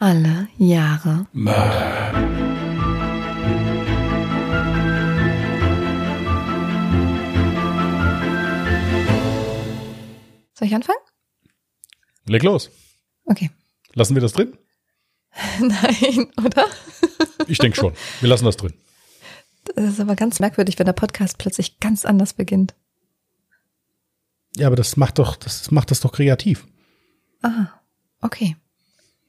Alle Jahre. Mörder. Soll ich anfangen? Leg los. Okay. Lassen wir das drin? Nein, oder? Ich denke schon. Wir lassen das drin. Das ist aber ganz merkwürdig, wenn der Podcast plötzlich ganz anders beginnt. Ja, aber das macht doch, das macht das doch kreativ. Ah, okay.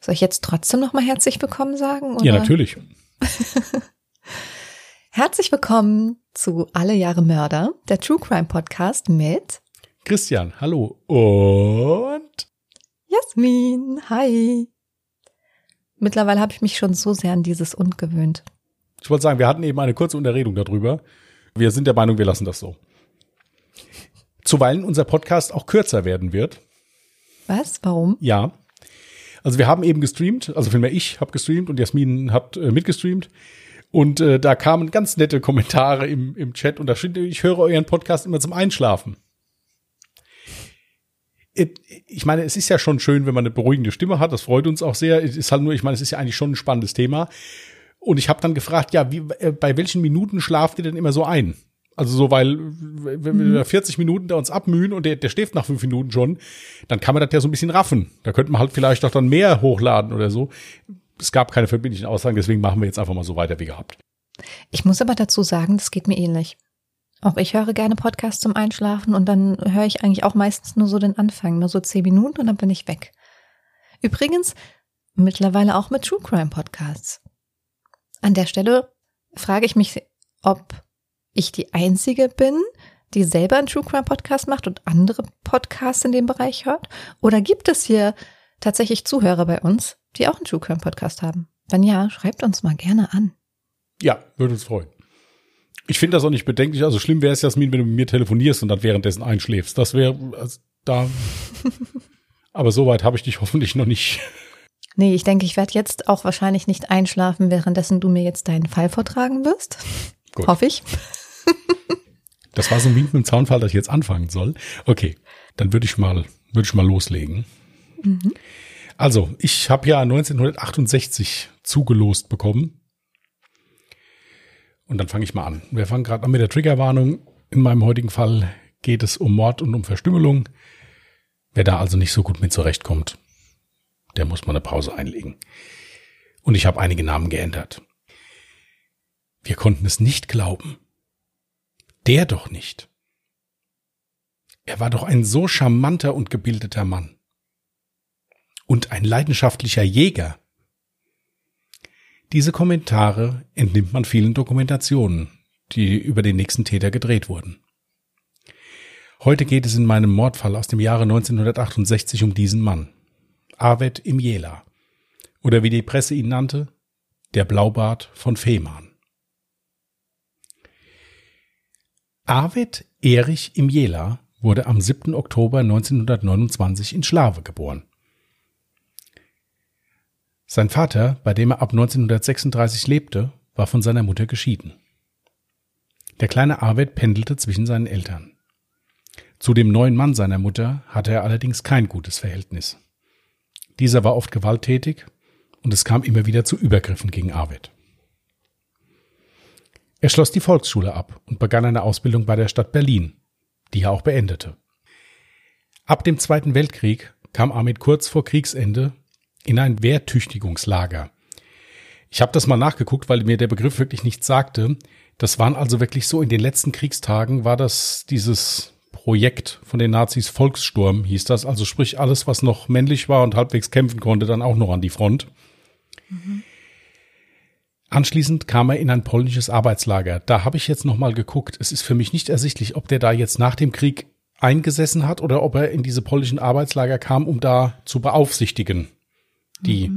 Soll ich jetzt trotzdem nochmal herzlich willkommen sagen? Oder? Ja, natürlich. Herzlich willkommen zu Alle Jahre Mörder, der True Crime Podcast mit Christian, hallo. Und Jasmin. Hi. Mittlerweile habe ich mich schon so sehr an dieses Und gewöhnt. ich wollte sagen, wir hatten eben eine kurze Unterredung darüber. Wir sind der Meinung, wir lassen das so. Zuweilen unser Podcast auch kürzer werden wird. Was? Warum? Ja. Also wir haben eben gestreamt, also vielmehr ich habe gestreamt und Jasmin hat äh, mitgestreamt. Und äh, da kamen ganz nette Kommentare im, im Chat und da steht, ich höre euren Podcast immer zum Einschlafen. Ich meine, es ist ja schon schön, wenn man eine beruhigende Stimme hat, das freut uns auch sehr. Es ist halt nur, ich meine, es ist ja eigentlich schon ein spannendes Thema. Und ich habe dann gefragt, ja, wie, äh, bei welchen Minuten schlaft ihr denn immer so ein? Also so, weil wenn wir 40 Minuten da uns abmühen und der, der schläft nach fünf Minuten schon, dann kann man das ja so ein bisschen raffen. Da könnte man halt vielleicht doch dann mehr hochladen oder so. Es gab keine verbindlichen Aussagen, deswegen machen wir jetzt einfach mal so weiter wie gehabt. Ich muss aber dazu sagen, das geht mir ähnlich. Auch ich höre gerne Podcasts zum Einschlafen und dann höre ich eigentlich auch meistens nur so den Anfang, nur so zehn Minuten und dann bin ich weg. Übrigens, mittlerweile auch mit True Crime Podcasts. An der Stelle frage ich mich, ob ich die Einzige bin, die selber einen True Crime Podcast macht und andere Podcasts in dem Bereich hört? Oder gibt es hier tatsächlich Zuhörer bei uns, die auch einen True Crime Podcast haben? Wenn ja, schreibt uns mal gerne an. Ja, würde uns freuen. Ich finde das auch nicht bedenklich. Also schlimm wäre es, Jasmin, wenn du mit mir telefonierst und dann währenddessen einschläfst. Das wäre also da. Aber soweit habe ich dich hoffentlich noch nicht. Nee, ich denke, ich werde jetzt auch wahrscheinlich nicht einschlafen, währenddessen du mir jetzt deinen Fall vortragen wirst. Gut. Hoffe ich. Das war so ein Wink mit dem Zaunfall, dass ich jetzt anfangen soll. Okay, dann würde ich mal, würde ich mal loslegen. Also, ich habe ja 1968 zugelost bekommen. Und dann fange ich mal an. Wir fangen gerade an mit der Triggerwarnung. In meinem heutigen Fall geht es um Mord und um Verstümmelung. Wer da also nicht so gut mit zurechtkommt, der muss mal eine Pause einlegen. Und ich habe einige Namen geändert. Wir konnten es nicht glauben. Der doch nicht. Er war doch ein so charmanter und gebildeter Mann. Und ein leidenschaftlicher Jäger. Diese Kommentare entnimmt man vielen Dokumentationen, die über den nächsten Täter gedreht wurden. Heute geht es in meinem Mordfall aus dem Jahre 1968 um diesen Mann. Arvet Imjela. Oder wie die Presse ihn nannte, der Blaubart von Fehmarn. Arvid Erich Imjela wurde am 7. Oktober 1929 in Schlawe geboren. Sein Vater, bei dem er ab 1936 lebte, war von seiner Mutter geschieden. Der kleine Arvid pendelte zwischen seinen Eltern. Zu dem neuen Mann seiner Mutter hatte er allerdings kein gutes Verhältnis. Dieser war oft gewalttätig und es kam immer wieder zu Übergriffen gegen Arvid. Er schloss die Volksschule ab und begann eine Ausbildung bei der Stadt Berlin, die er auch beendete. Ab dem Zweiten Weltkrieg kam Ahmed kurz vor Kriegsende in ein Wehrtüchtigungslager. Ich habe das mal nachgeguckt, weil mir der Begriff wirklich nichts sagte. Das waren also wirklich so in den letzten Kriegstagen war das dieses Projekt von den Nazis Volkssturm hieß das, also sprich alles, was noch männlich war und halbwegs kämpfen konnte, dann auch noch an die Front. Anschließend kam er in ein polnisches Arbeitslager. Da habe ich jetzt noch mal geguckt. Es ist für mich nicht ersichtlich, ob der da jetzt nach dem Krieg eingesessen hat oder ob er in diese polnischen Arbeitslager kam, um da zu beaufsichtigen, die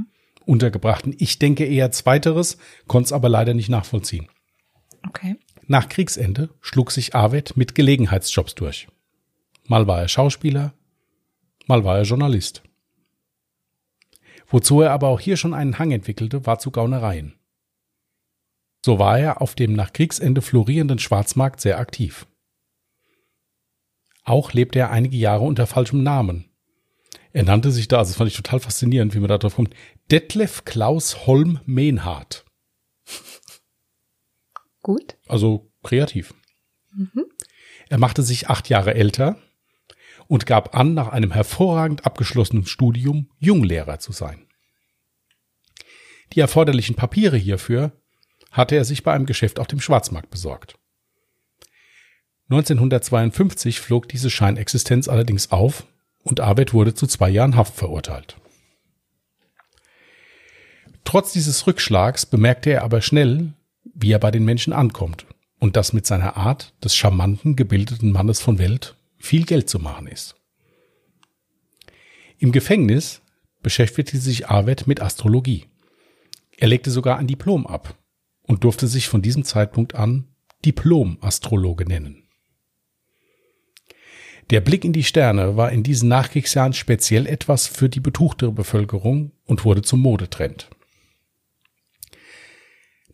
Untergebrachten. Ich denke eher zweiteres, konnte es aber leider nicht nachvollziehen. Okay. Nach Kriegsende schlug sich Arvid mit Gelegenheitsjobs durch. Mal war er Schauspieler, mal war er Journalist. Wozu er aber auch hier schon einen Hang entwickelte, war zu Gaunereien. So war er auf dem nach Kriegsende florierenden Schwarzmarkt sehr aktiv. Auch lebte er einige Jahre unter falschem Namen. Er nannte sich da, also das fand ich total faszinierend, wie man da drauf kommt, Detlef Klaus Holm Mehnhardt. Gut. Also kreativ. Mhm. Er machte sich acht Jahre älter und gab an, nach einem hervorragend abgeschlossenen Studium Junglehrer zu sein. Die erforderlichen Papiere hierfür hatte er sich bei einem Geschäft auf dem Schwarzmarkt besorgt. 1952 flog diese Scheinexistenz allerdings auf und Arvid wurde zu zwei Jahren Haft verurteilt. Trotz dieses Rückschlags bemerkte er aber schnell, wie er bei den Menschen ankommt und dass mit seiner Art des charmanten, gebildeten Mannes von Welt viel Geld zu machen ist. Im Gefängnis beschäftigte sich Arvid mit Astrologie. Er legte sogar ein Diplom ab und durfte sich von diesem Zeitpunkt an Diplom-Astrologe nennen. Der Blick in die Sterne war in diesen Nachkriegsjahren speziell etwas für die betuchtere Bevölkerung und wurde zum Modetrend.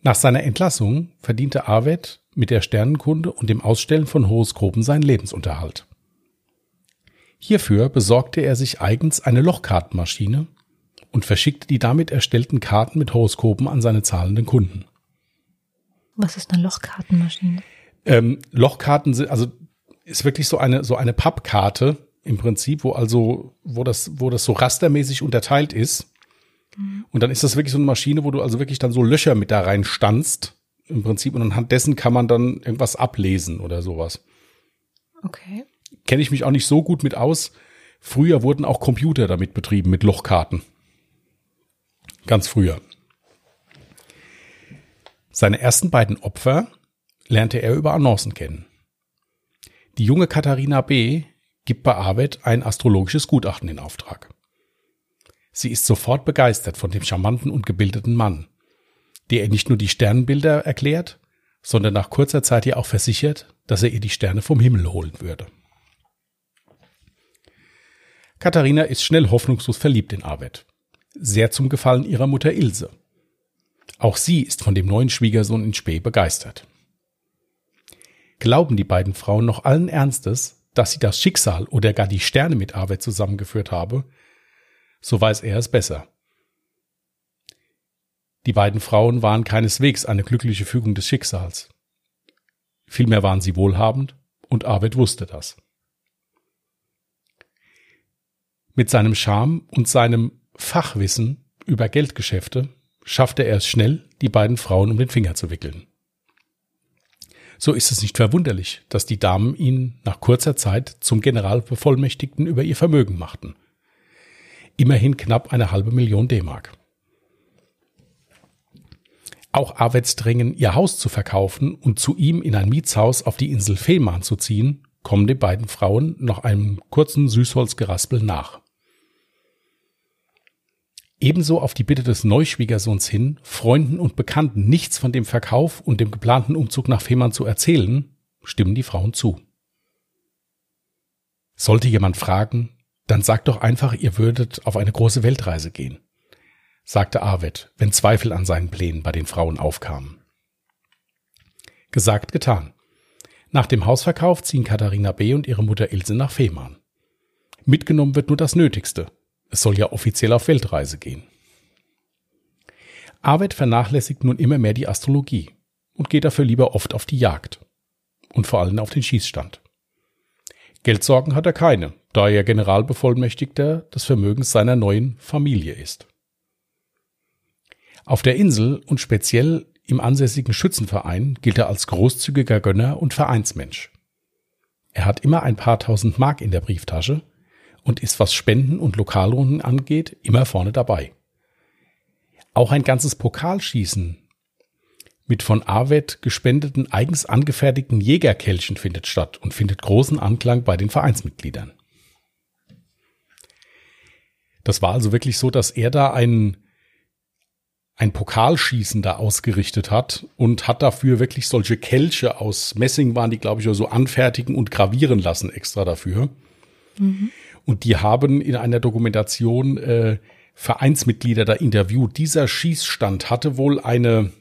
Nach seiner Entlassung verdiente Arvid mit der Sternenkunde und dem Ausstellen von Horoskopen seinen Lebensunterhalt. Hierfür besorgte er sich eigens eine Lochkartenmaschine und verschickte die damit erstellten Karten mit Horoskopen an seine zahlenden Kunden. Was ist eine Lochkartenmaschine? Ähm, Lochkarten sind, also ist wirklich so eine, so eine Pappkarte im Prinzip, wo also, wo das, wo das so rastermäßig unterteilt ist. Mhm. Und dann ist das wirklich so eine Maschine, wo du also wirklich dann so Löcher mit da rein stanzt. Im Prinzip. Und anhand dessen kann man dann irgendwas ablesen oder sowas. Okay. Kenne ich mich auch nicht so gut mit aus. Früher wurden auch Computer damit betrieben, mit Lochkarten. Ganz früher. Seine ersten beiden Opfer lernte er über Annoncen kennen. Die junge Katharina B. gibt bei Arvid ein astrologisches Gutachten in Auftrag. Sie ist sofort begeistert von dem charmanten und gebildeten Mann, der ihr nicht nur die Sternenbilder erklärt, sondern nach kurzer Zeit ihr auch versichert, dass er ihr die Sterne vom Himmel holen würde. Katharina ist schnell hoffnungslos verliebt in Arvid, sehr zum Gefallen ihrer Mutter Ilse. Auch sie ist von dem neuen Schwiegersohn in Spee begeistert. Glauben die beiden Frauen noch allen Ernstes, dass sie das Schicksal oder gar die Sterne mit Arvid zusammengeführt habe, so weiß er es besser. Die beiden Frauen waren keineswegs eine glückliche Fügung des Schicksals. Vielmehr waren sie wohlhabend und Arvid wusste das. Mit seinem Charme und seinem Fachwissen über Geldgeschäfte schaffte er es schnell, die beiden Frauen um den Finger zu wickeln. So ist es nicht verwunderlich, dass die Damen ihn nach kurzer Zeit zum Generalbevollmächtigten über ihr Vermögen machten. Immerhin knapp eine halbe Million D-Mark. Auch Arweds Drängen, ihr Haus zu verkaufen und zu ihm in ein Mietshaus auf die Insel Fehmarn zu ziehen, kommen den beiden Frauen nach einem kurzen Süßholzgeraspel nach. Ebenso auf die Bitte des Neuschwiegersohns hin, Freunden und Bekannten nichts von dem Verkauf und dem geplanten Umzug nach Fehmarn zu erzählen, stimmen die Frauen zu. Sollte jemand fragen, dann sagt doch einfach, ihr würdet auf eine große Weltreise gehen, sagte Arvid, wenn Zweifel an seinen Plänen bei den Frauen aufkamen. Gesagt, getan. Nach dem Hausverkauf ziehen Katharina B. und ihre Mutter Ilse nach Fehmarn. Mitgenommen wird nur das Nötigste, es soll ja offiziell auf Weltreise gehen. Arvid vernachlässigt nun immer mehr die Astrologie und geht dafür lieber oft auf die Jagd. Und vor allem auf den Schießstand. Geldsorgen hat er keine, da er Generalbevollmächtigter des Vermögens seiner neuen Familie ist. Auf der Insel und speziell im ansässigen Schützenverein gilt er als großzügiger Gönner und Vereinsmensch. Er hat immer ein paar tausend Mark in der Brieftasche und ist, was Spenden und Lokalrunden angeht, immer vorne dabei. Auch ein ganzes Pokalschießen mit von Arvet gespendeten eigens angefertigten Jägerkelchen findet statt und findet großen Anklang bei den Vereinsmitgliedern. Das war also wirklich so, dass er da ein, ein Pokalschießen da ausgerichtet hat und hat dafür wirklich solche Kelche aus Messing waren die, glaube ich, so anfertigen und gravieren lassen extra dafür. Mhm. Und die haben in einer Dokumentation äh, Vereinsmitglieder da interviewt. Dieser Schießstand hatte wohl eine,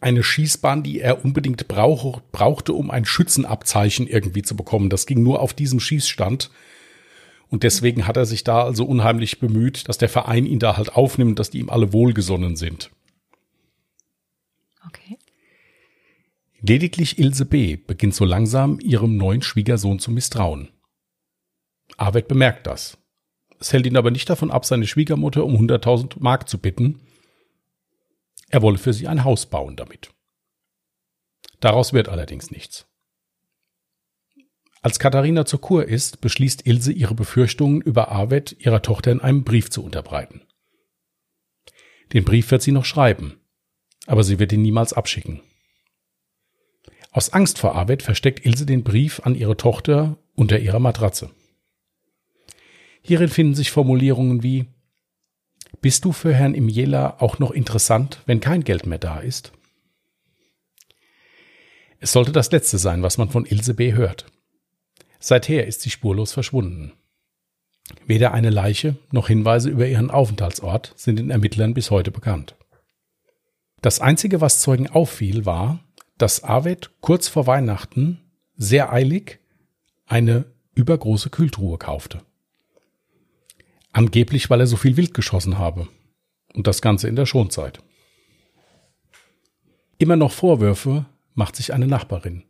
eine Schießbahn, die er unbedingt brauch, brauchte, um ein Schützenabzeichen irgendwie zu bekommen. Das ging nur auf diesem Schießstand. Und deswegen hat er sich da also unheimlich bemüht, dass der Verein ihn da halt aufnimmt, dass die ihm alle wohlgesonnen sind. Okay. Lediglich Ilse B. beginnt so langsam ihrem neuen Schwiegersohn zu misstrauen. Arvid bemerkt das. Es hält ihn aber nicht davon ab, seine Schwiegermutter um 100.000 Mark zu bitten. Er wolle für sie ein Haus bauen damit. Daraus wird allerdings nichts. Als Katharina zur Kur ist, beschließt Ilse ihre Befürchtungen über Arvid ihrer Tochter in einem Brief zu unterbreiten. Den Brief wird sie noch schreiben, aber sie wird ihn niemals abschicken. Aus Angst vor Arvid versteckt Ilse den Brief an ihre Tochter unter ihrer Matratze. Hierin finden sich Formulierungen wie Bist du für Herrn Imjela auch noch interessant, wenn kein Geld mehr da ist? Es sollte das Letzte sein, was man von Ilse B. hört. Seither ist sie spurlos verschwunden. Weder eine Leiche noch Hinweise über ihren Aufenthaltsort sind den Ermittlern bis heute bekannt. Das Einzige, was Zeugen auffiel, war, dass Arvid kurz vor Weihnachten sehr eilig eine übergroße Kühltruhe kaufte. Angeblich, weil er so viel Wild geschossen habe. Und das Ganze in der Schonzeit. Immer noch Vorwürfe macht sich eine Nachbarin.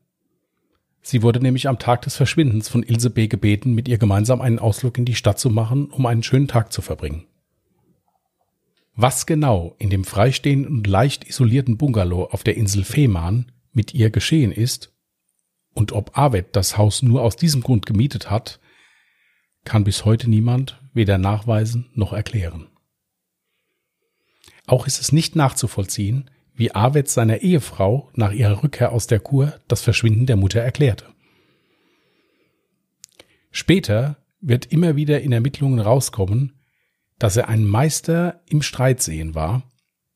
Sie wurde nämlich am Tag des Verschwindens von Ilse B. gebeten, mit ihr gemeinsam einen Ausflug in die Stadt zu machen, um einen schönen Tag zu verbringen. Was genau in dem freistehenden und leicht isolierten Bungalow auf der Insel Fehmarn mit ihr geschehen ist und ob Arvid das Haus nur aus diesem Grund gemietet hat, kann bis heute niemand weder nachweisen noch erklären. Auch ist es nicht nachzuvollziehen, wie Arvid seiner Ehefrau nach ihrer Rückkehr aus der Kur das Verschwinden der Mutter erklärte. Später wird immer wieder in Ermittlungen rauskommen, dass er ein Meister im Streitsehen war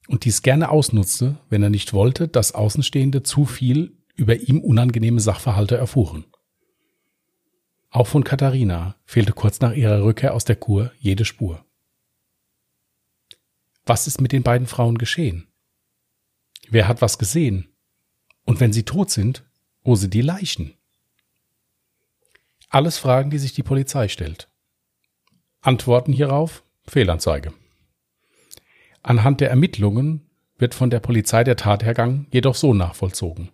und dies gerne ausnutzte, wenn er nicht wollte, dass Außenstehende zu viel über ihm unangenehme Sachverhalte erfuhren. Auch von Katharina fehlte kurz nach ihrer Rückkehr aus der Kur jede Spur. Was ist mit den beiden Frauen geschehen? Wer hat was gesehen? Und wenn sie tot sind, wo sind die Leichen? Alles Fragen, die sich die Polizei stellt. Antworten hierauf Fehlanzeige. Anhand der Ermittlungen wird von der Polizei der Tathergang jedoch so nachvollzogen.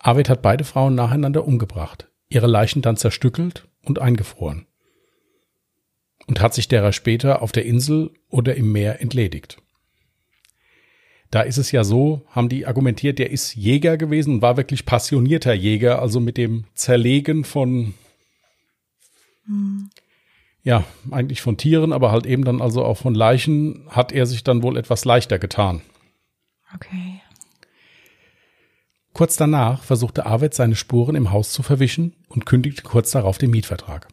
Arvid hat beide Frauen nacheinander umgebracht, ihre Leichen dann zerstückelt und eingefroren. Und hat sich derer später auf der Insel oder im Meer entledigt. Da ist es ja so, haben die argumentiert, der ist Jäger gewesen und war wirklich passionierter Jäger, also mit dem Zerlegen von, hm. ja, eigentlich von Tieren, aber halt eben dann also auch von Leichen, hat er sich dann wohl etwas leichter getan. Okay. Kurz danach versuchte Arvid seine Spuren im Haus zu verwischen und kündigte kurz darauf den Mietvertrag.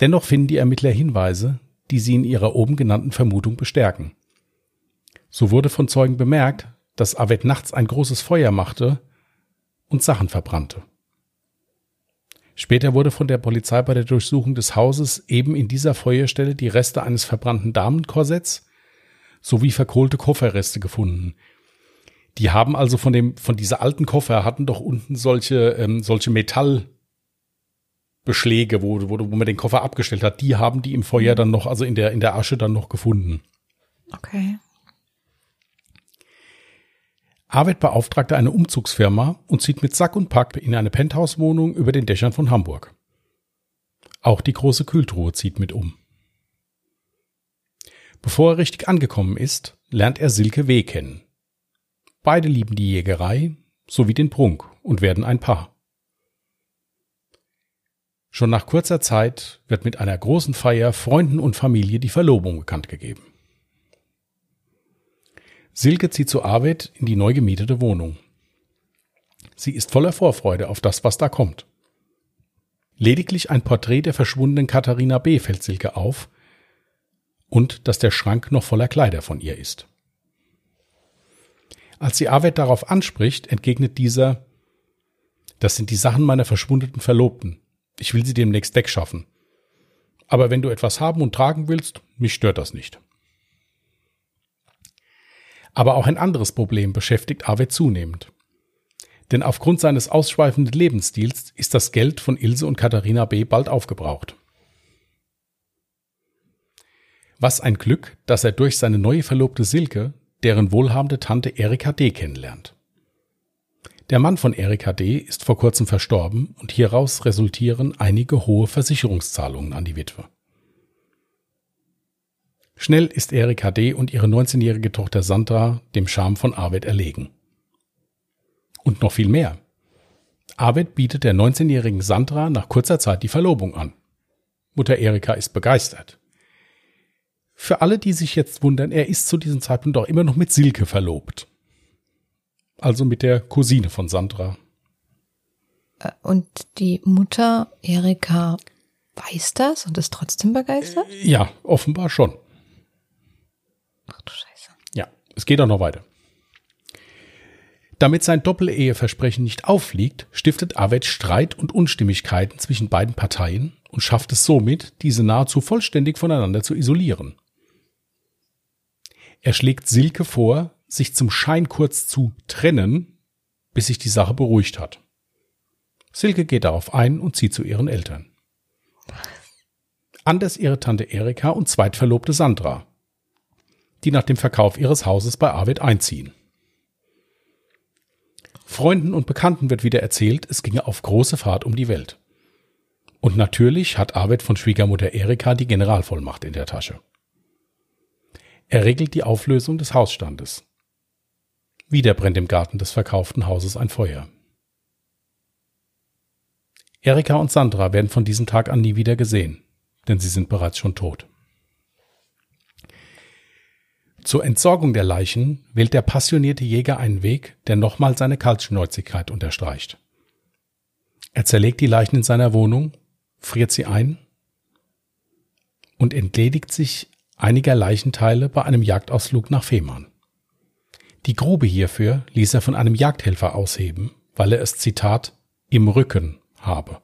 Dennoch finden die Ermittler Hinweise, die sie in ihrer oben genannten Vermutung bestärken. So wurde von Zeugen bemerkt, dass Arvid nachts ein großes Feuer machte und Sachen verbrannte. Später wurde von der Polizei bei der Durchsuchung des Hauses eben in dieser Feuerstelle die Reste eines verbrannten Damenkorsetts sowie verkohlte Kofferreste gefunden, die haben also von dem, von dieser alten Koffer hatten doch unten solche, ähm, solche Metallbeschläge, wo, wo, wo man den Koffer abgestellt hat. Die haben die im Feuer dann noch, also in der, in der Asche dann noch gefunden. Okay. Arvid beauftragte eine Umzugsfirma und zieht mit Sack und Pack in eine Penthouse-Wohnung über den Dächern von Hamburg. Auch die große Kühltruhe zieht mit um. Bevor er richtig angekommen ist, lernt er Silke W. kennen. Beide lieben die Jägerei sowie den Prunk und werden ein Paar. Schon nach kurzer Zeit wird mit einer großen Feier Freunden und Familie die Verlobung bekannt gegeben. Silke zieht zu Arvid in die neu gemietete Wohnung. Sie ist voller Vorfreude auf das, was da kommt. Lediglich ein Porträt der verschwundenen Katharina B. fällt Silke auf und dass der Schrank noch voller Kleider von ihr ist. Als sie Arvid darauf anspricht, entgegnet dieser, das sind die Sachen meiner verschwundenen Verlobten. Ich will sie demnächst wegschaffen. Aber wenn du etwas haben und tragen willst, mich stört das nicht. Aber auch ein anderes Problem beschäftigt Arvid zunehmend. Denn aufgrund seines ausschweifenden Lebensstils ist das Geld von Ilse und Katharina B. bald aufgebraucht. Was ein Glück, dass er durch seine neue Verlobte Silke deren wohlhabende Tante Erika D. kennenlernt. Der Mann von Erika D. ist vor kurzem verstorben und hieraus resultieren einige hohe Versicherungszahlungen an die Witwe. Schnell ist Erika D. und ihre 19-jährige Tochter Sandra dem Charme von Arvid erlegen. Und noch viel mehr. Arvid bietet der 19-jährigen Sandra nach kurzer Zeit die Verlobung an. Mutter Erika ist begeistert. Für alle, die sich jetzt wundern, er ist zu diesem Zeitpunkt doch immer noch mit Silke verlobt. Also mit der Cousine von Sandra. Äh, und die Mutter Erika weiß das und ist trotzdem begeistert? Ja, offenbar schon. Ach du Scheiße. Ja, es geht auch noch weiter. Damit sein Doppel-Eheversprechen nicht auffliegt, stiftet Aved Streit und Unstimmigkeiten zwischen beiden Parteien und schafft es somit, diese nahezu vollständig voneinander zu isolieren. Er schlägt Silke vor, sich zum Schein kurz zu trennen, bis sich die Sache beruhigt hat. Silke geht darauf ein und zieht zu ihren Eltern. Anders ihre Tante Erika und Zweitverlobte Sandra, die nach dem Verkauf ihres Hauses bei Arvid einziehen. Freunden und Bekannten wird wieder erzählt, es ginge auf große Fahrt um die Welt. Und natürlich hat Arvid von Schwiegermutter Erika die Generalvollmacht in der Tasche. Er regelt die Auflösung des Hausstandes. Wieder brennt im Garten des verkauften Hauses ein Feuer. Erika und Sandra werden von diesem Tag an nie wieder gesehen, denn sie sind bereits schon tot. Zur Entsorgung der Leichen wählt der passionierte Jäger einen Weg, der nochmal seine Kaltschnäuzigkeit unterstreicht. Er zerlegt die Leichen in seiner Wohnung, friert sie ein und entledigt sich einiger Leichenteile bei einem Jagdausflug nach Fehmarn. Die Grube hierfür ließ er von einem Jagdhelfer ausheben, weil er es Zitat im Rücken habe.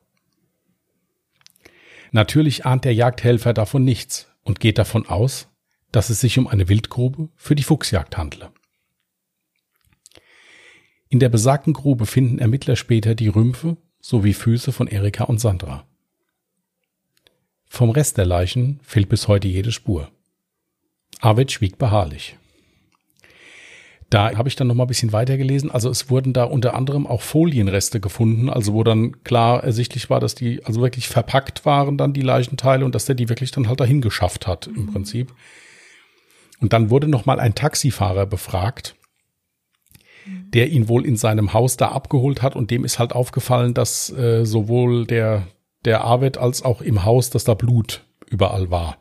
Natürlich ahnt der Jagdhelfer davon nichts und geht davon aus, dass es sich um eine Wildgrube für die Fuchsjagd handle. In der besagten Grube finden Ermittler später die Rümpfe sowie Füße von Erika und Sandra. Vom Rest der Leichen fehlt bis heute jede Spur. Arvid schwieg beharrlich. Da habe ich dann noch mal ein bisschen weitergelesen. Also es wurden da unter anderem auch Folienreste gefunden, also wo dann klar ersichtlich war, dass die also wirklich verpackt waren dann die Leichenteile und dass der die wirklich dann halt dahin geschafft hat im mhm. Prinzip. Und dann wurde noch mal ein Taxifahrer befragt, der ihn wohl in seinem Haus da abgeholt hat und dem ist halt aufgefallen, dass äh, sowohl der der Arvid als auch im Haus, dass da Blut überall war.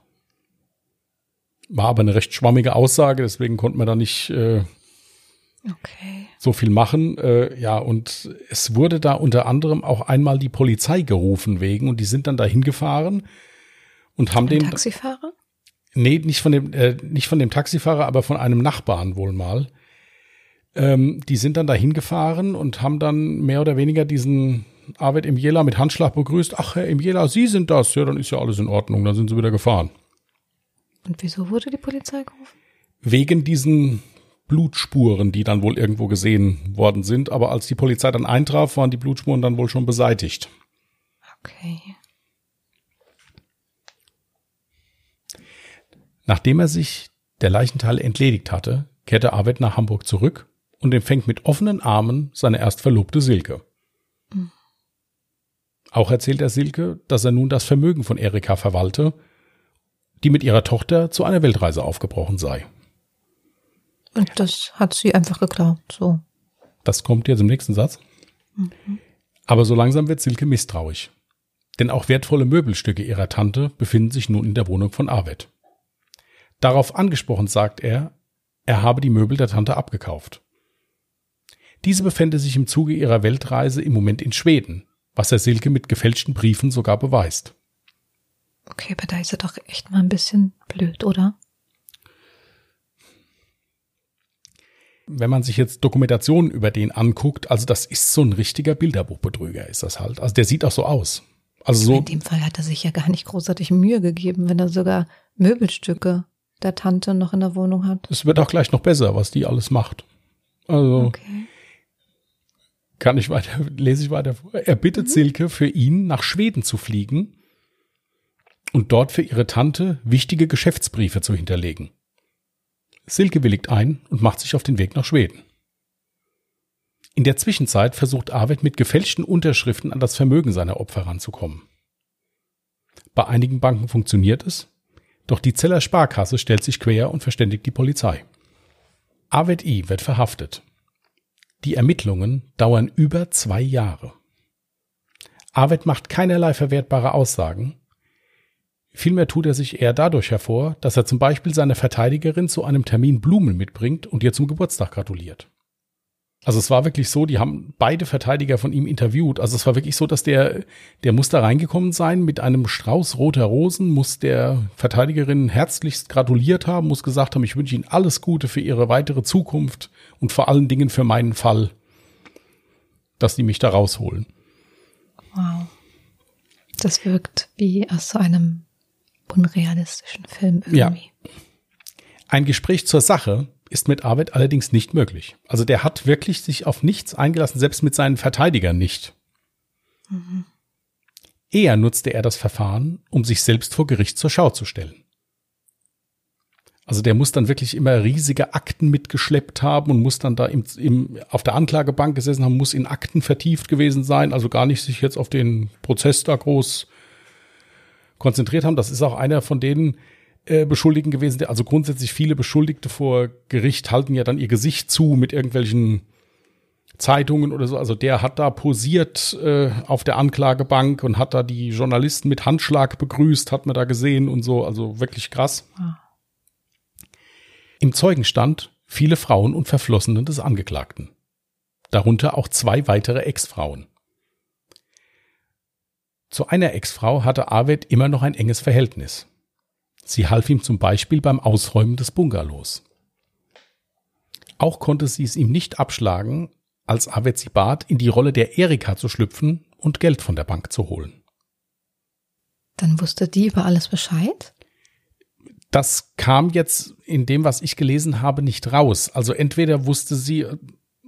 War aber eine recht schwammige Aussage, deswegen konnte man da nicht äh, okay. so viel machen. Äh, ja, und es wurde da unter anderem auch einmal die Polizei gerufen wegen und die sind dann da hingefahren und haben den. Taxifahrer? Nee, nicht von dem, äh, nicht von dem Taxifahrer, aber von einem Nachbarn wohl mal. Ähm, die sind dann da hingefahren und haben dann mehr oder weniger diesen Arvid Imjela mit Handschlag begrüßt. Ach, Herr Imjela, Sie sind das. Ja, dann ist ja alles in Ordnung. Dann sind sie wieder gefahren. Und wieso wurde die Polizei gerufen? Wegen diesen Blutspuren, die dann wohl irgendwo gesehen worden sind. Aber als die Polizei dann eintraf, waren die Blutspuren dann wohl schon beseitigt. Okay. Nachdem er sich der Leichenteile entledigt hatte, kehrte Arvid nach Hamburg zurück und empfängt mit offenen Armen seine erst verlobte Silke. Mhm. Auch erzählt er Silke, dass er nun das Vermögen von Erika verwalte die mit ihrer Tochter zu einer Weltreise aufgebrochen sei. Und das hat sie einfach geglaubt, so. Das kommt jetzt im nächsten Satz. Mhm. Aber so langsam wird Silke misstrauisch. Denn auch wertvolle Möbelstücke ihrer Tante befinden sich nun in der Wohnung von Arvid. Darauf angesprochen sagt er, er habe die Möbel der Tante abgekauft. Diese befände sich im Zuge ihrer Weltreise im Moment in Schweden, was er Silke mit gefälschten Briefen sogar beweist. Okay, aber da ist er doch echt mal ein bisschen blöd, oder? Wenn man sich jetzt Dokumentationen über den anguckt, also das ist so ein richtiger Bilderbuchbetrüger, ist das halt. Also der sieht auch so aus. Also so. In dem Fall hat er sich ja gar nicht großartig Mühe gegeben, wenn er sogar Möbelstücke der Tante noch in der Wohnung hat. Es wird auch gleich noch besser, was die alles macht. Also. Okay. kann ich weiter, lese ich weiter vor. Er bittet mhm. Silke, für ihn nach Schweden zu fliegen und dort für ihre Tante wichtige Geschäftsbriefe zu hinterlegen. Silke willigt ein und macht sich auf den Weg nach Schweden. In der Zwischenzeit versucht Arvid mit gefälschten Unterschriften an das Vermögen seiner Opfer ranzukommen. Bei einigen Banken funktioniert es, doch die Zeller Sparkasse stellt sich quer und verständigt die Polizei. Arvid I. wird verhaftet. Die Ermittlungen dauern über zwei Jahre. Arvid macht keinerlei verwertbare Aussagen Vielmehr tut er sich eher dadurch hervor, dass er zum Beispiel seine Verteidigerin zu einem Termin Blumen mitbringt und ihr zum Geburtstag gratuliert. Also es war wirklich so, die haben beide Verteidiger von ihm interviewt. Also es war wirklich so, dass der, der muss da reingekommen sein mit einem Strauß roter Rosen, muss der Verteidigerin herzlichst gratuliert haben, muss gesagt haben, ich wünsche Ihnen alles Gute für Ihre weitere Zukunft und vor allen Dingen für meinen Fall, dass die mich da rausholen. Wow. Das wirkt wie aus so einem unrealistischen Film irgendwie. Ja. Ein Gespräch zur Sache ist mit Arvid allerdings nicht möglich. Also der hat wirklich sich auf nichts eingelassen, selbst mit seinen Verteidigern nicht. Mhm. Eher nutzte er das Verfahren, um sich selbst vor Gericht zur Schau zu stellen. Also der muss dann wirklich immer riesige Akten mitgeschleppt haben und muss dann da im, im, auf der Anklagebank gesessen haben, muss in Akten vertieft gewesen sein, also gar nicht sich jetzt auf den Prozess da groß konzentriert haben. Das ist auch einer von denen äh, Beschuldigten gewesen, der, also grundsätzlich viele Beschuldigte vor Gericht halten ja dann ihr Gesicht zu mit irgendwelchen Zeitungen oder so. Also der hat da posiert äh, auf der Anklagebank und hat da die Journalisten mit Handschlag begrüßt, hat man da gesehen und so. Also wirklich krass. Ah. Im Zeugenstand viele Frauen und Verflossene des Angeklagten. Darunter auch zwei weitere Ex-Frauen. Zu einer Ex-Frau hatte Arvid immer noch ein enges Verhältnis. Sie half ihm zum Beispiel beim Ausräumen des Bungalows. Auch konnte sie es ihm nicht abschlagen, als Arvid sie bat, in die Rolle der Erika zu schlüpfen und Geld von der Bank zu holen. Dann wusste die über alles Bescheid? Das kam jetzt in dem, was ich gelesen habe, nicht raus. Also entweder wusste sie,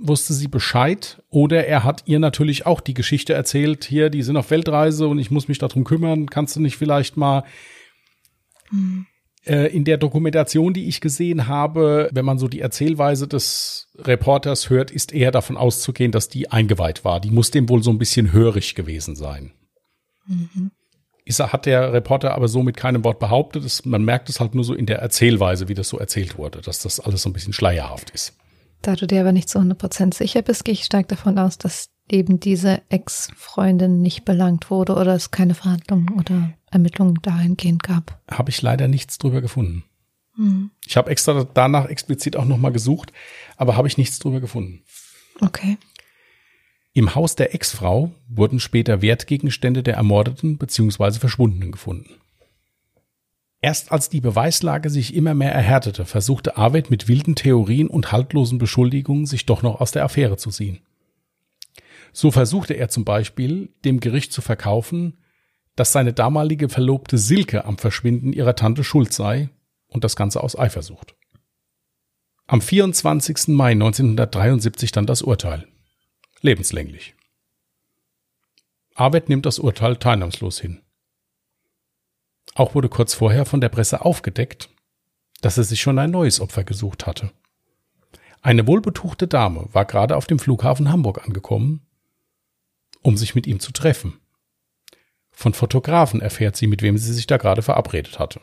wusste sie Bescheid oder er hat ihr natürlich auch die Geschichte erzählt, hier, die sind auf Weltreise und ich muss mich darum kümmern, kannst du nicht vielleicht mal hm. äh, in der Dokumentation, die ich gesehen habe, wenn man so die Erzählweise des Reporters hört, ist eher davon auszugehen, dass die eingeweiht war. Die muss dem wohl so ein bisschen hörig gewesen sein. Mhm. Ist, hat der Reporter aber so mit keinem Wort behauptet. Man merkt es halt nur so in der Erzählweise, wie das so erzählt wurde, dass das alles so ein bisschen schleierhaft ist. Da du dir aber nicht zu 100% sicher bist, gehe ich stark davon aus, dass eben diese Ex-Freundin nicht belangt wurde oder es keine Verhandlungen oder Ermittlungen dahingehend gab. Habe ich leider nichts drüber gefunden. Hm. Ich habe extra danach explizit auch nochmal gesucht, aber habe ich nichts drüber gefunden. Okay. Im Haus der Ex-Frau wurden später Wertgegenstände der Ermordeten bzw. Verschwundenen gefunden. Erst als die Beweislage sich immer mehr erhärtete, versuchte Arvid mit wilden Theorien und haltlosen Beschuldigungen sich doch noch aus der Affäre zu ziehen. So versuchte er zum Beispiel, dem Gericht zu verkaufen, dass seine damalige Verlobte Silke am Verschwinden ihrer Tante schuld sei und das Ganze aus Eifersucht. Am 24. Mai 1973 dann das Urteil. Lebenslänglich. Arvid nimmt das Urteil teilnahmslos hin. Auch wurde kurz vorher von der Presse aufgedeckt, dass er sich schon ein neues Opfer gesucht hatte. Eine wohlbetuchte Dame war gerade auf dem Flughafen Hamburg angekommen, um sich mit ihm zu treffen. Von Fotografen erfährt sie, mit wem sie sich da gerade verabredet hatte.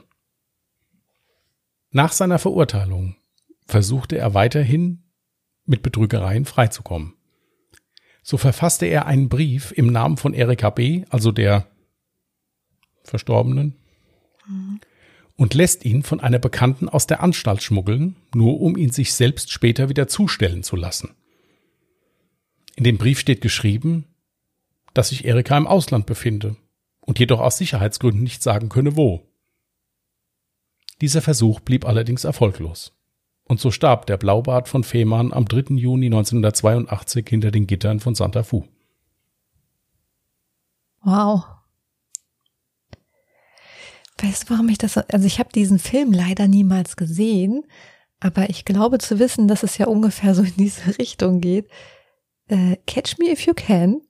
Nach seiner Verurteilung versuchte er weiterhin mit Betrügereien freizukommen. So verfasste er einen Brief im Namen von Erika B., also der Verstorbenen, und lässt ihn von einer Bekannten aus der Anstalt schmuggeln, nur um ihn sich selbst später wieder zustellen zu lassen. In dem Brief steht geschrieben, dass sich Erika im Ausland befinde und jedoch aus Sicherheitsgründen nicht sagen könne, wo. Dieser Versuch blieb allerdings erfolglos. Und so starb der Blaubart von Fehmarn am 3. Juni 1982 hinter den Gittern von Santa Fu. Wow. Weißt du, warum ich das so, also ich habe diesen Film leider niemals gesehen, aber ich glaube zu wissen, dass es ja ungefähr so in diese Richtung geht. äh, Catch Me If You Can.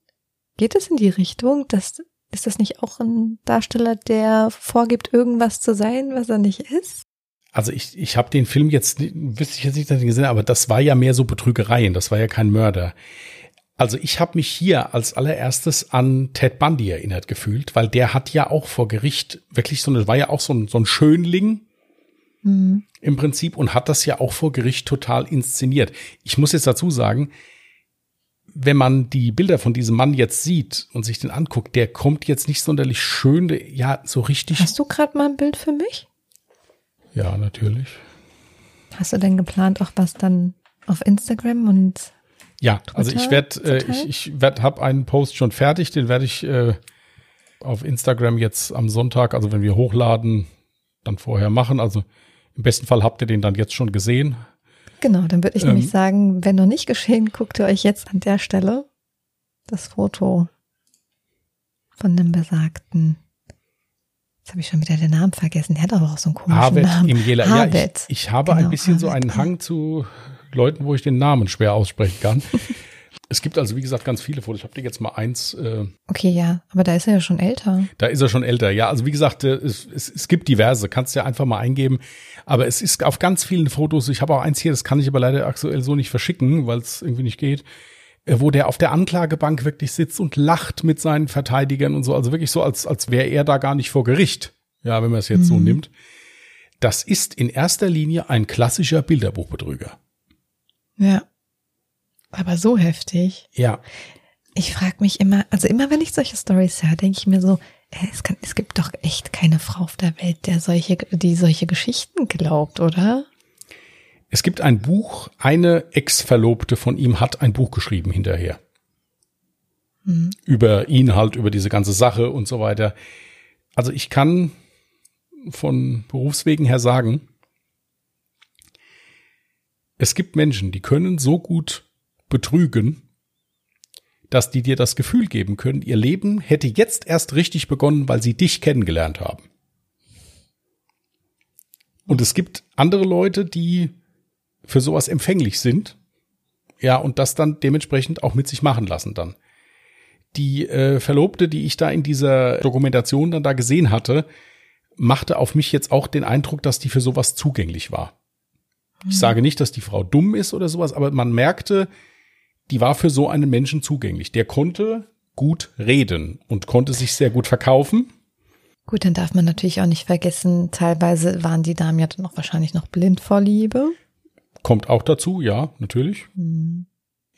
Geht es in die Richtung, dass ist das nicht auch ein Darsteller, der vorgibt, irgendwas zu sein, was er nicht ist? Also ich, ich habe den Film jetzt, wüsste ich jetzt nicht, dass ich ihn gesehen habe, aber das war ja mehr so Betrügereien, das war ja kein Mörder. Also ich habe mich hier als allererstes an Ted Bundy erinnert gefühlt, weil der hat ja auch vor Gericht wirklich so eine, war ja auch so ein, so ein Schönling mhm. im Prinzip und hat das ja auch vor Gericht total inszeniert. Ich muss jetzt dazu sagen, wenn man die Bilder von diesem Mann jetzt sieht und sich den anguckt, der kommt jetzt nicht sonderlich schön, ja, so richtig. Hast du gerade mal ein Bild für mich? Ja, natürlich. Hast du denn geplant, auch was dann auf Instagram und ja, also ich werde, äh, ich, ich werd, habe einen Post schon fertig, den werde ich äh, auf Instagram jetzt am Sonntag, also wenn wir hochladen, dann vorher machen. Also im besten Fall habt ihr den dann jetzt schon gesehen. Genau, dann würde ich ähm, nämlich sagen, wenn noch nicht geschehen, guckt ihr euch jetzt an der Stelle das Foto von dem besagten. Jetzt habe ich schon wieder den Namen vergessen. Der hat aber auch so einen komischen Harvard Namen. Im Jela. Ja, ich, ich habe genau, ein bisschen Harvard. so einen Hang zu Leuten, wo ich den Namen schwer aussprechen kann. Es gibt also, wie gesagt, ganz viele Fotos. Ich habe dir jetzt mal eins. Äh, okay, ja, aber da ist er ja schon älter. Da ist er schon älter, ja. Also wie gesagt, äh, es, es, es gibt diverse, kannst du ja einfach mal eingeben. Aber es ist auf ganz vielen Fotos, ich habe auch eins hier, das kann ich aber leider aktuell so nicht verschicken, weil es irgendwie nicht geht, äh, wo der auf der Anklagebank wirklich sitzt und lacht mit seinen Verteidigern und so. Also wirklich so, als, als wäre er da gar nicht vor Gericht. Ja, wenn man es jetzt mhm. so nimmt. Das ist in erster Linie ein klassischer Bilderbuchbetrüger. Ja. Aber so heftig. Ja. Ich frage mich immer, also immer wenn ich solche Stories höre, denke ich mir so, äh, es, kann, es gibt doch echt keine Frau auf der Welt, der solche, die solche Geschichten glaubt, oder? Es gibt ein Buch, eine Ex-Verlobte von ihm hat ein Buch geschrieben hinterher. Hm. Über ihn halt, über diese ganze Sache und so weiter. Also ich kann von Berufswegen her sagen, es gibt Menschen, die können so gut betrügen, dass die dir das Gefühl geben können, ihr Leben hätte jetzt erst richtig begonnen, weil sie dich kennengelernt haben. Und es gibt andere Leute, die für sowas empfänglich sind. Ja, und das dann dementsprechend auch mit sich machen lassen dann. Die äh, Verlobte, die ich da in dieser Dokumentation dann da gesehen hatte, machte auf mich jetzt auch den Eindruck, dass die für sowas zugänglich war. Ich sage nicht, dass die Frau dumm ist oder sowas, aber man merkte, die war für so einen Menschen zugänglich. Der konnte gut reden und konnte sich sehr gut verkaufen. Gut, dann darf man natürlich auch nicht vergessen, teilweise waren die Damen ja dann auch wahrscheinlich noch blind vor Liebe. Kommt auch dazu, ja, natürlich. Hm.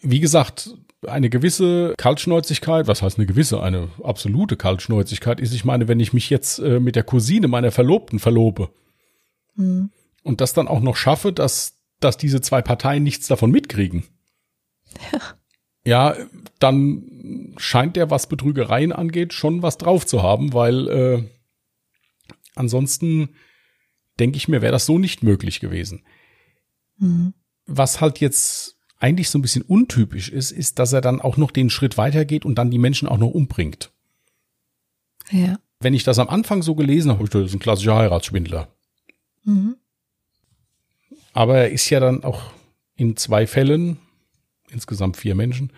Wie gesagt, eine gewisse Kaltschnäuzigkeit, was heißt eine gewisse, eine absolute Kaltschnäuzigkeit ist, ich meine, wenn ich mich jetzt äh, mit der Cousine meiner Verlobten verlobe hm. Und das dann auch noch schaffe, dass, dass diese zwei Parteien nichts davon mitkriegen, ja. ja, dann scheint der, was Betrügereien angeht, schon was drauf zu haben, weil äh, ansonsten denke ich mir, wäre das so nicht möglich gewesen. Mhm. Was halt jetzt eigentlich so ein bisschen untypisch ist, ist, dass er dann auch noch den Schritt weitergeht und dann die Menschen auch noch umbringt. Ja. Wenn ich das am Anfang so gelesen habe, das ist ein klassischer Heiratsschwindler. Mhm. Aber er ist ja dann auch in zwei Fällen insgesamt vier Menschen,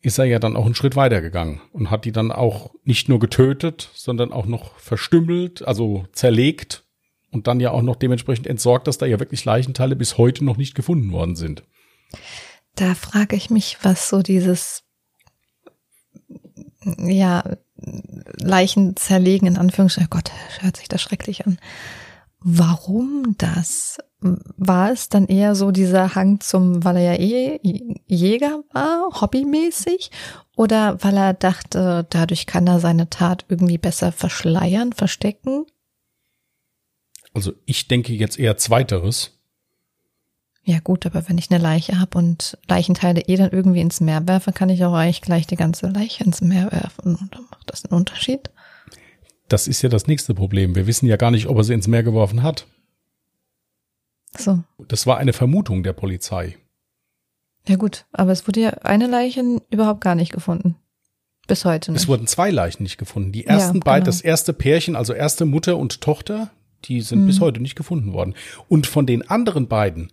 ist er ja dann auch einen Schritt weiter gegangen und hat die dann auch nicht nur getötet, sondern auch noch verstümmelt, also zerlegt und dann ja auch noch dementsprechend entsorgt, dass da ja wirklich Leichenteile bis heute noch nicht gefunden worden sind. Da frage ich mich, was so dieses, ja, Leichen zerlegen, in Anführungsstrichen, oh Gott, hört sich das schrecklich an. Warum das? war es dann eher so dieser Hang zum, weil er ja eh Jäger war, hobbymäßig, oder weil er dachte, dadurch kann er seine Tat irgendwie besser verschleiern, verstecken? Also ich denke jetzt eher zweiteres. Ja gut, aber wenn ich eine Leiche habe und Leichenteile eh dann irgendwie ins Meer werfe, kann ich auch eigentlich gleich die ganze Leiche ins Meer werfen. Und dann macht das einen Unterschied? Das ist ja das nächste Problem. Wir wissen ja gar nicht, ob er sie ins Meer geworfen hat. So. Das war eine Vermutung der Polizei. Ja gut, aber es wurde ja eine Leiche überhaupt gar nicht gefunden. Bis heute nicht. Es wurden zwei Leichen nicht gefunden. Die ersten ja, beiden, genau. das erste Pärchen, also erste Mutter und Tochter, die sind mhm. bis heute nicht gefunden worden. Und von den anderen beiden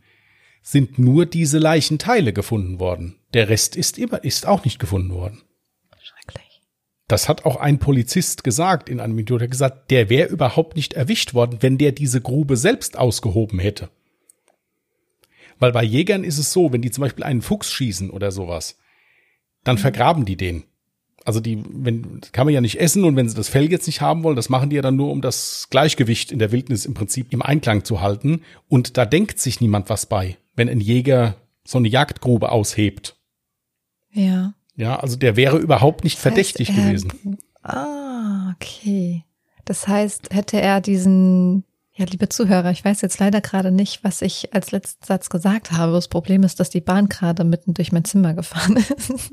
sind nur diese Leichenteile gefunden worden. Der Rest ist immer, ist auch nicht gefunden worden. Das hat auch ein Polizist gesagt in einem Video. Der hat gesagt, der wäre überhaupt nicht erwischt worden, wenn der diese Grube selbst ausgehoben hätte. Weil bei Jägern ist es so, wenn die zum Beispiel einen Fuchs schießen oder sowas, dann vergraben die den. Also die, wenn, kann man ja nicht essen und wenn sie das Fell jetzt nicht haben wollen, das machen die ja dann nur, um das Gleichgewicht in der Wildnis im Prinzip im Einklang zu halten. Und da denkt sich niemand was bei, wenn ein Jäger so eine Jagdgrube aushebt. Ja. Ja, also der wäre überhaupt nicht verdächtig heißt, gewesen. Ah, okay. Das heißt, hätte er diesen, ja, liebe Zuhörer, ich weiß jetzt leider gerade nicht, was ich als letzten Satz gesagt habe. Das Problem ist, dass die Bahn gerade mitten durch mein Zimmer gefahren ist.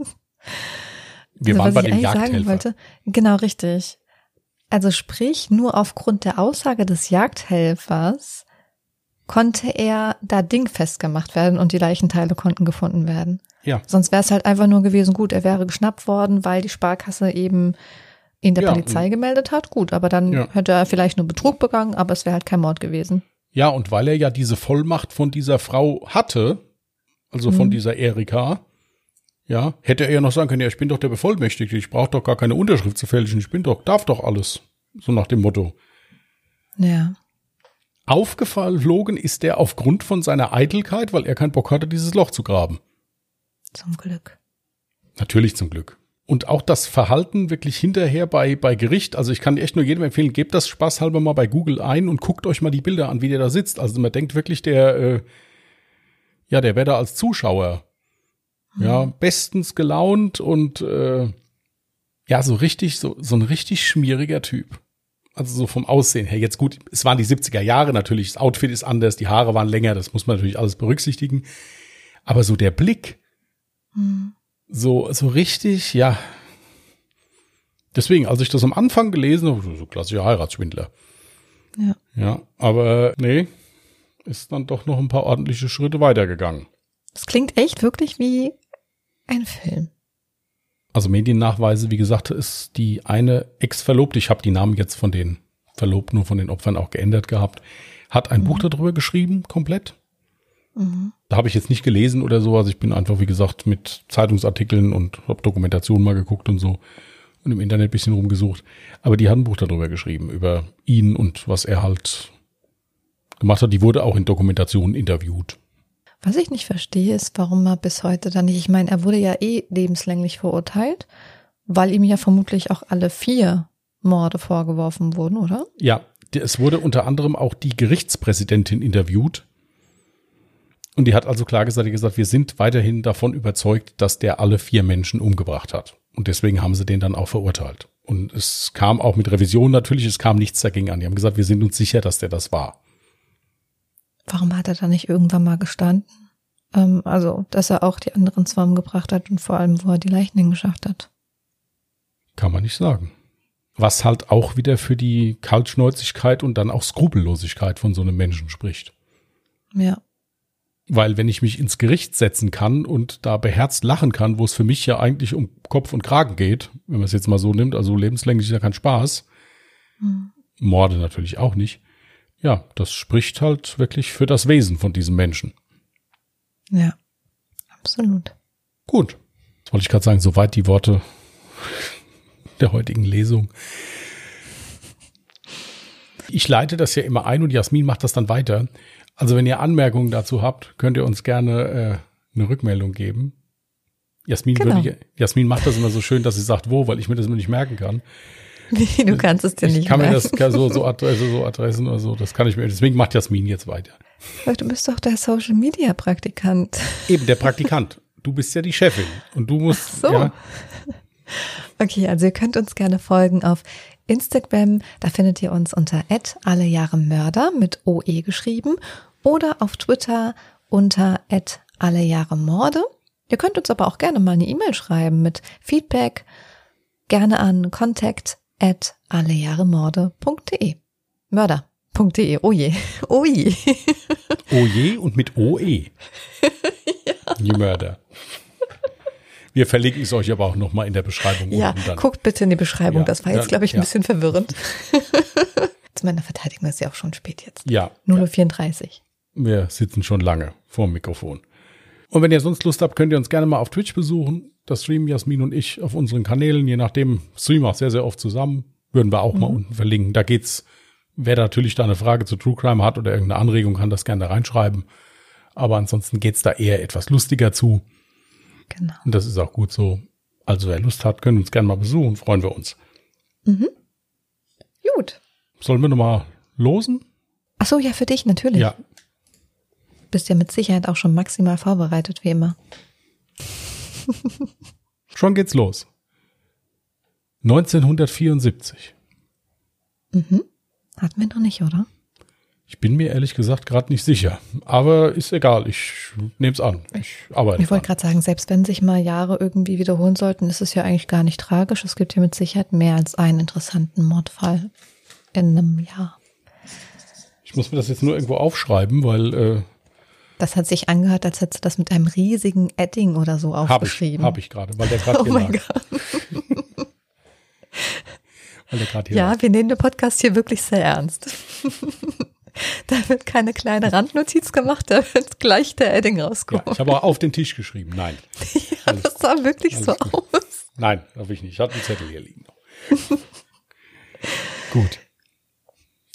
Wir also, waren bei ich dem eigentlich sagen wollte, genau richtig. Also sprich, nur aufgrund der Aussage des Jagdhelfers konnte er da dingfest gemacht werden und die Leichenteile konnten gefunden werden. Ja. Sonst wäre es halt einfach nur gewesen, gut, er wäre geschnappt worden, weil die Sparkasse eben ihn der Ja, Polizei gemeldet hat. Gut, aber dann Ja. hätte er vielleicht nur Betrug begangen, aber es wäre halt kein Mord gewesen. Ja, und weil er ja diese Vollmacht von dieser Frau hatte, also von Mhm. dieser Erika, ja, hätte er ja noch sagen können, ja, ich bin doch der Bevollmächtigte, ich brauche doch gar keine Unterschrift zu fälschen, ich bin doch, darf doch alles. So nach dem Motto. Ja. Aufgeflogen ist er aufgrund von seiner Eitelkeit, weil er keinen Bock hatte, dieses Loch zu graben. Zum Glück. Natürlich zum Glück. Und auch das Verhalten wirklich hinterher bei, bei Gericht. Also ich kann echt nur jedem empfehlen, gebt das spaßhalber mal bei Google ein und guckt euch mal die Bilder an, wie der da sitzt. Also man denkt wirklich, der, äh, ja, der wäre da als Zuschauer. Ja, bestens gelaunt und äh, ja, so richtig, so, so ein richtig schmieriger Typ. Also so vom Aussehen her. Jetzt gut, es waren die 70er Jahre natürlich, das Outfit ist anders, die Haare waren länger, das muss man natürlich alles berücksichtigen. Aber so der Blick, Hm. so, so richtig, ja. Deswegen, als ich das am Anfang gelesen habe, so klassischer Heiratsschwindler. Ja. Ja, aber nee, ist dann doch noch ein paar ordentliche Schritte weitergegangen. Das klingt echt wirklich wie ein Film. Also Mediennachweise, wie gesagt, ist die eine Ex-Verlobte, ich habe die Namen jetzt von den Verlobten nur von den Opfern auch geändert gehabt, hat ein Buch darüber geschrieben, komplett. Mhm. Da habe ich jetzt nicht gelesen oder so, also ich bin einfach, wie gesagt, mit Zeitungsartikeln und habe Dokumentationen mal geguckt und so und im Internet bisschen rumgesucht. Aber die hat ein Buch darüber geschrieben, über ihn und was er halt gemacht hat. Die wurde auch in Dokumentationen interviewt. Was ich nicht verstehe, ist, warum er bis heute dann nicht, ich meine, er wurde ja eh lebenslänglich verurteilt, weil ihm ja vermutlich auch alle vier Morde vorgeworfen wurden, oder? Ja, es wurde unter anderem auch die Gerichtspräsidentin interviewt. Und die hat also klar gesagt, gesagt, wir sind weiterhin davon überzeugt, dass der alle vier Menschen umgebracht hat. Und deswegen haben sie den dann auch verurteilt. Und es kam auch mit Revision natürlich, es kam nichts dagegen an. Die haben gesagt, wir sind uns sicher, dass der das war. Warum hat er da nicht irgendwann mal gestanden? Ähm, also, dass er auch die anderen zwar umgebracht hat und vor allem, wo er die Leichen hingeschafft hat. Kann man nicht sagen. Was halt auch wieder für die Kaltschnäuzigkeit und dann auch Skrupellosigkeit von so einem Menschen spricht. Ja. Weil wenn ich mich ins Gericht setzen kann und da beherzt lachen kann, wo es für mich ja eigentlich um Kopf und Kragen geht, wenn man es jetzt mal so nimmt, also lebenslänglich ist ja kein Spaß, Hm. Morde natürlich auch nicht. Ja, das spricht halt wirklich für das Wesen von diesem Menschen. Ja. Absolut. Gut. Das wollte ich gerade sagen, soweit die Worte der heutigen Lesung. Ich leite das ja immer ein und Jasmin macht das dann weiter. Also wenn ihr Anmerkungen dazu habt, könnt ihr uns gerne äh, eine Rückmeldung geben. Jasmin, Genau. würde, Jasmin macht das immer so schön, dass sie sagt, wo, weil ich mir das immer nicht merken kann. Wie, du kannst es dir ich nicht kann mir merken. das kann so, so, Adresse, so Adressen oder so, das kann ich mir, deswegen macht Jasmin jetzt weiter. Aber Du bist doch der Social Media Praktikant. Eben, der Praktikant. Du bist ja die Chefin und du musst, Ach so. ja, Okay, also ihr könnt uns gerne folgen auf Instagram. Da findet ihr uns unter alle Jahre Mörder mit OE geschrieben oder auf Twitter unter alle Jahre Morde. Ihr könnt uns aber auch gerne mal eine E-Mail schreiben mit Feedback gerne an contact at allejahremorde.de. Mörder.de. Oh je. Oh je. Oje und mit OE. Die Mörder. Wir verlinken es euch aber auch nochmal in der Beschreibung Ja, guckt bitte in die Beschreibung. Ja, das war jetzt, ja, glaube ich, ein ja. bisschen verwirrend. Zu meiner Verteidigung ist ja auch schon spät jetzt. Ja, 0.34 Uhr. Wir sitzen schon lange vor dem Mikrofon. Und wenn ihr sonst Lust habt, könnt ihr uns gerne mal auf Twitch besuchen. Das streamen Jasmin und ich auf unseren Kanälen, je nachdem, streamen auch sehr, sehr oft zusammen. Würden wir auch mhm. mal unten verlinken. Da geht's, wer natürlich da eine Frage zu True Crime hat oder irgendeine Anregung, kann das gerne reinschreiben. Aber ansonsten geht's da eher etwas lustiger zu. Genau. Und das ist auch gut so. Also wer Lust hat, können uns gerne mal besuchen, freuen wir uns. Mhm. Gut. Sollen wir nochmal losen? Ach so, ja, für dich natürlich. Ja. Bist ja mit Sicherheit auch schon maximal vorbereitet, wie immer. schon geht's los. 1974. Mhm. Hatten wir noch nicht, oder? Ich bin mir ehrlich gesagt gerade nicht sicher. Aber ist egal, ich nehme es an. Ich arbeite. Ich wollte gerade sagen, selbst wenn sich mal Jahre irgendwie wiederholen sollten, ist es ja eigentlich gar nicht tragisch. Es gibt ja mit Sicherheit mehr als einen interessanten Mordfall in einem Jahr. Ich muss mir das jetzt nur irgendwo aufschreiben, weil. Äh, das hat sich angehört, als hättest du das mit einem riesigen Edding oder so aufgeschrieben. Habe ich, hab ich gerade, weil der gerade oh hier mein lag. Gott. weil der gerade hier Ja, lag. wir nehmen den Podcast hier wirklich sehr ernst. Da wird keine kleine Randnotiz gemacht, da wird gleich der Edding rauskommen. Ja, ich habe auch auf den Tisch geschrieben, nein. ja, alles, das sah wirklich so gut. aus. Nein, habe ich nicht. Ich hatte einen Zettel hier liegen. gut.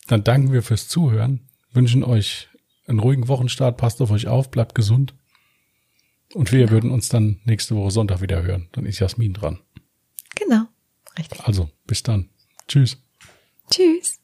Dann danken wir fürs Zuhören, wünschen euch einen ruhigen Wochenstart, passt auf euch auf, bleibt gesund. Und wir genau. würden uns dann nächste Woche Sonntag wieder hören. Dann ist Jasmin dran. Genau, richtig. Also, bis dann. Tschüss. Tschüss.